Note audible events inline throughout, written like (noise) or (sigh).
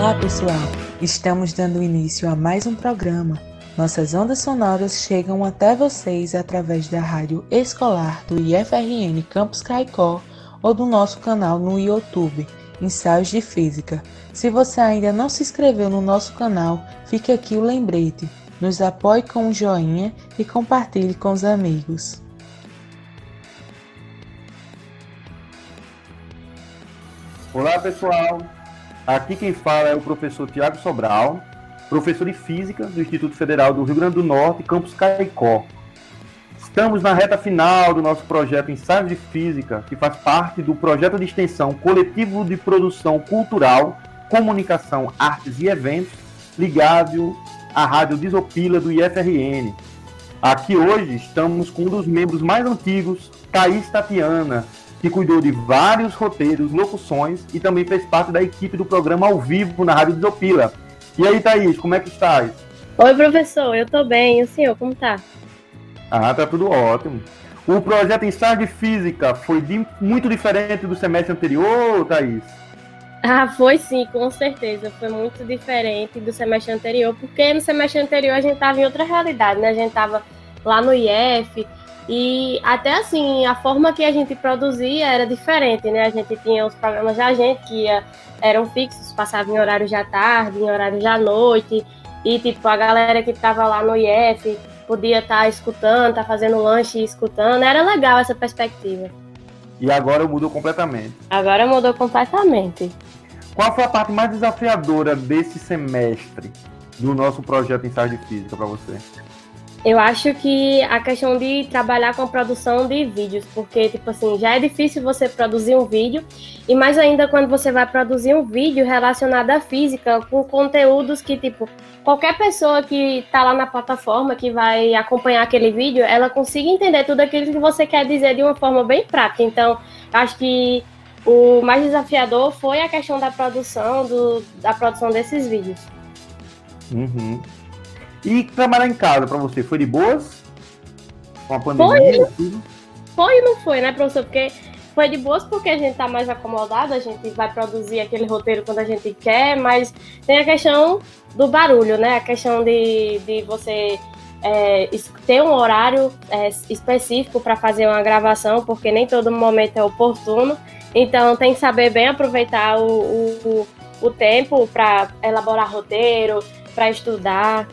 Olá, pessoal! Estamos dando início a mais um programa. Nossas ondas sonoras chegam até vocês através da rádio escolar do IFRN Campus Caicó ou do nosso canal no YouTube, Ensaios de Física. Se você ainda não se inscreveu no nosso canal, fique aqui o lembrete. Nos apoie com um joinha e compartilhe com os amigos. Olá, pessoal! Aqui quem fala é o professor Tiago Sobral, professor de Física do Instituto Federal do Rio Grande do Norte, campus Caicó. Estamos na reta final do nosso projeto Ensaio de Física, que faz parte do projeto de extensão Coletivo de Produção Cultural, Comunicação, Artes e Eventos, ligado à Rádio Disopila do IFRN. Aqui hoje estamos com um dos membros mais antigos, Thaís Tatiana, que cuidou de vários roteiros, locuções e também fez parte da equipe do programa ao vivo na Rádio Desopila. E aí, Thaís, como é que estás? Oi, professor, eu tô bem. E o senhor, como tá? Ah, tá tudo ótimo. O projeto Ensaio de Física foi de, muito diferente do semestre anterior, Thaís? Ah, foi sim, com certeza. Foi muito diferente do semestre anterior, porque no semestre anterior a gente tava em outra realidade, né? A gente tava lá no IF, e até assim, a forma que a gente produzia era diferente, né? A gente tinha os programas da gente que ia, eram fixos, passavam em horários da tarde, em horários da noite. E tipo, a galera que estava lá no IF podia estar tá escutando, estar tá fazendo lanche e escutando. Era legal essa perspectiva. E agora mudou completamente. Agora mudou completamente. Qual foi a parte mais desafiadora desse semestre do nosso projeto Ensaio de Física para você? Eu acho que a questão de trabalhar com a produção de vídeos, porque, tipo assim, já é difícil você produzir um vídeo, e mais ainda quando você vai produzir um vídeo relacionado à física, com conteúdos que, tipo, qualquer pessoa que tá lá na plataforma, que vai acompanhar aquele vídeo, ela consiga entender tudo aquilo que você quer dizer de uma forma bem prática. Então, acho que o mais desafiador foi a questão da produção, do, da produção desses vídeos. Uhum. E trabalhar em casa para você foi de boas? Com a pandemia foi, tudo? Foi e não foi, né, professor? Porque foi de boas porque a gente tá mais acomodado, a gente vai produzir aquele roteiro quando a gente quer, mas tem a questão do barulho, né? A questão de, de você é, ter um horário é, específico para fazer uma gravação, porque nem todo momento é oportuno. Então tem que saber bem aproveitar o, o, o tempo para elaborar roteiro, para estudar.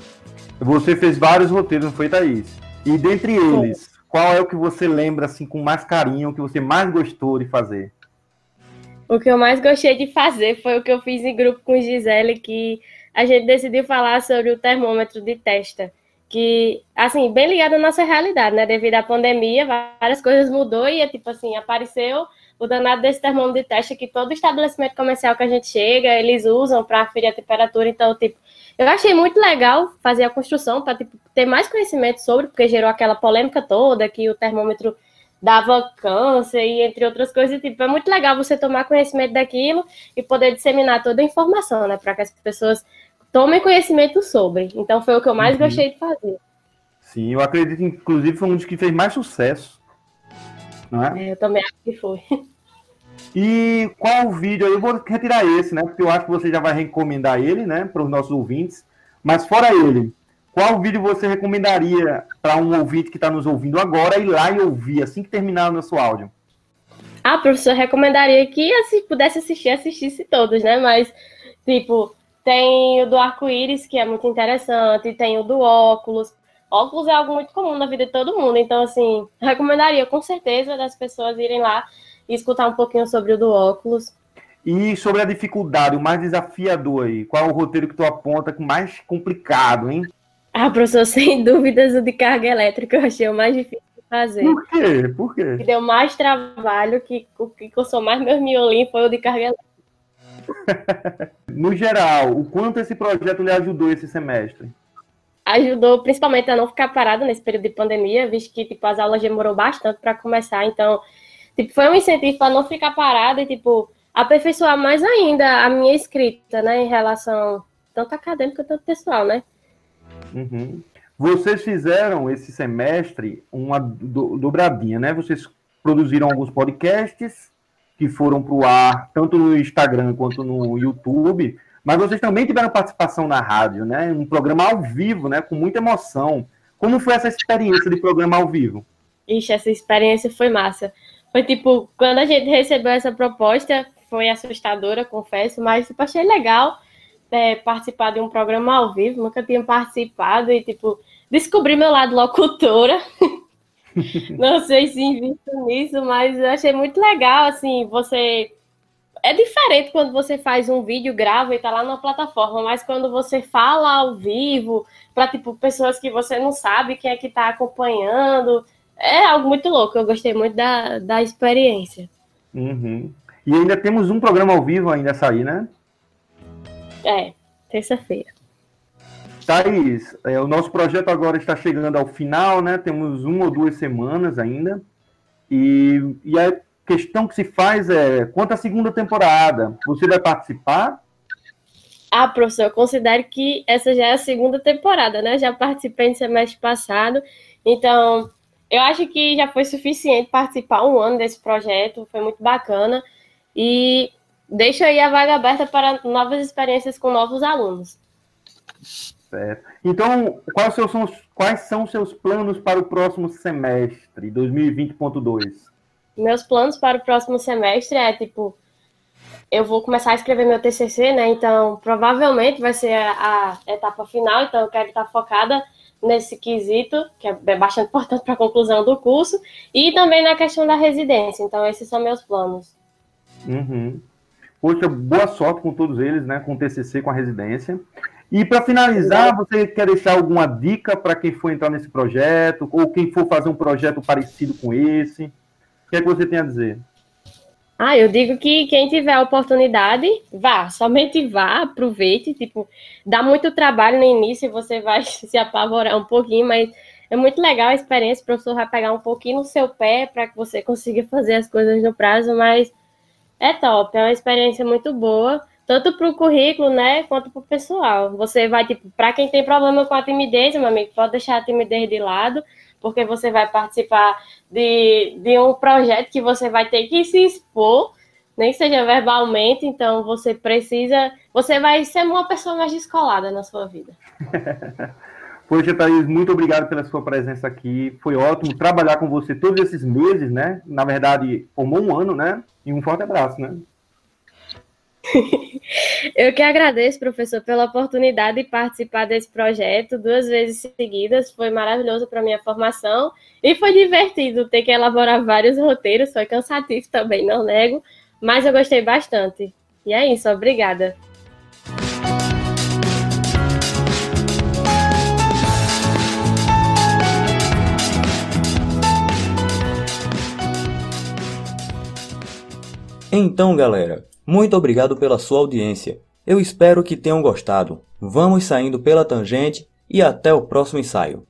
Você fez vários roteiros, não foi, Thaís? E dentre eles, qual é o que você lembra assim com mais carinho, o que você mais gostou de fazer? O que eu mais gostei de fazer foi o que eu fiz em grupo com Gisele, que a gente decidiu falar sobre o termômetro de testa. Que, assim, bem ligado à nossa realidade, né? Devido à pandemia, várias coisas mudou e, tipo assim, apareceu o danado desse termômetro de testa que todo estabelecimento comercial que a gente chega, eles usam para aferir a temperatura. Então, tipo, eu achei muito legal fazer a construção para tipo, ter mais conhecimento sobre, porque gerou aquela polêmica toda que o termômetro dava câncer e entre outras coisas. Tipo, é muito legal você tomar conhecimento daquilo e poder disseminar toda a informação, né, para que as pessoas tomem conhecimento sobre. Então foi o que eu mais uhum. gostei de fazer. Sim, eu acredito, inclusive, foi um dos que fez mais sucesso. Não é? é eu também acho que foi. E qual o vídeo? Eu vou retirar esse, né? Porque eu acho que você já vai recomendar ele, né? Para os nossos ouvintes. Mas fora ele, qual vídeo você recomendaria para um ouvinte que está nos ouvindo agora ir lá e ouvir assim que terminar o nosso áudio? Ah, professor, recomendaria que se assim, pudesse assistir, assistisse todos, né? Mas, tipo, tem o do arco-íris, que é muito interessante, tem o do óculos. Óculos é algo muito comum na vida de todo mundo, então, assim, recomendaria com certeza das pessoas irem lá e escutar um pouquinho sobre o do óculos. E sobre a dificuldade, o mais desafiador aí, qual é o roteiro que tu aponta com mais complicado, hein? Ah, professor, (laughs) sem dúvidas o de carga elétrica eu achei o mais difícil de fazer. Por quê? Por quê? Que deu mais trabalho, que o que coçou mais meu miolim foi o de carga elétrica. (laughs) no geral, o quanto esse projeto lhe ajudou esse semestre? Ajudou principalmente a não ficar parado nesse período de pandemia, visto que tipo, as aulas demorou bastante para começar, então Tipo, foi um incentivo para não ficar parada e, tipo, aperfeiçoar mais ainda a minha escrita, né, em relação tanto acadêmica quanto pessoal, né? Uhum. Vocês fizeram esse semestre uma do, dobradinha, né? Vocês produziram alguns podcasts que foram para o ar, tanto no Instagram quanto no YouTube, Mas vocês também tiveram participação na rádio, né? Um programa ao vivo, né? Com muita emoção. Como foi essa experiência de programa ao vivo? Ixi, essa experiência foi massa. Foi tipo, quando a gente recebeu essa proposta, foi assustadora, confesso, mas tipo, achei legal é, participar de um programa ao vivo, nunca tinha participado e, tipo, descobri meu lado locutora. (laughs) (laughs) Não sei se invisto nisso, mas eu achei muito legal, assim, você... É diferente quando você faz um vídeo, grava e tá lá na plataforma, mas quando você fala ao vivo, para tipo, pessoas que você não sabe quem é que tá acompanhando, é algo muito louco. Eu gostei muito da, da experiência. Uhum. E ainda temos um programa ao vivo ainda a sair, né? É, terça-feira. Thaís, é, o nosso projeto agora está chegando ao final, né? Temos uma ou duas semanas ainda. E, e a questão que se faz é: quanto à segunda temporada, você vai participar? Ah, professor, eu considero que essa já é a segunda temporada, né? Já participei no semestre passado, então eu acho que já foi suficiente participar um ano desse projeto, foi muito bacana. E deixa aí a vaga aberta para novas experiências com novos alunos. Certo. Então, quais são, quais são os seus planos para o próximo semestre, 2020.2? Meus planos para o próximo semestre é, tipo, eu vou começar a escrever meu TCC, né? Então, provavelmente vai ser a, a etapa final, então eu quero estar focada nesse quesito, que é bastante (laughs) importante para a conclusão do curso, e também na questão da residência. Então, esses são meus planos. Uhum. Poxa, boa sorte com todos eles, né? Com o TCC, com a residência. E para finalizar, você quer deixar alguma dica para quem for entrar nesse projeto, ou quem for fazer um projeto parecido com esse? O que é que você tem a dizer? Ah, eu digo que quem tiver a oportunidade, vá, somente vá, aproveite, tipo, dá muito trabalho no início, você vai (laughs) se apavorar um pouquinho, mas é muito legal a experiência, o professor vai pegar um pouquinho no seu pé para que você (laughs) consiga fazer as coisas no prazo, mas é top, é uma experiência muito boa, tanto para o currículo, né, quanto para o pessoal. Você vai, tipo, para quem tem problema com a timidez, meu amigo, pode deixar a timidez de lado, porque você vai participar de, de um projeto que você vai ter que se expor, nem que seja verbalmente, então você precisa, você vai ser uma pessoa mais descolada na sua vida. (laughs) Poxa, Thaís, muito obrigado pela sua presença aqui. Foi ótimo trabalhar com você todos esses meses, né? Na verdade, formou um ano, né? E um forte abraço, né? (laughs) Eu que agradeço, professor, pela oportunidade de participar desse projeto duas vezes seguidas. Foi maravilhoso para minha formação e foi divertido ter que elaborar vários roteiros. Foi cansativo também, não nego, mas eu gostei bastante. E é isso, obrigada. Então, galera, muito obrigado pela sua audiência. Eu espero que tenham gostado. Vamos saindo pela tangente e até o próximo ensaio.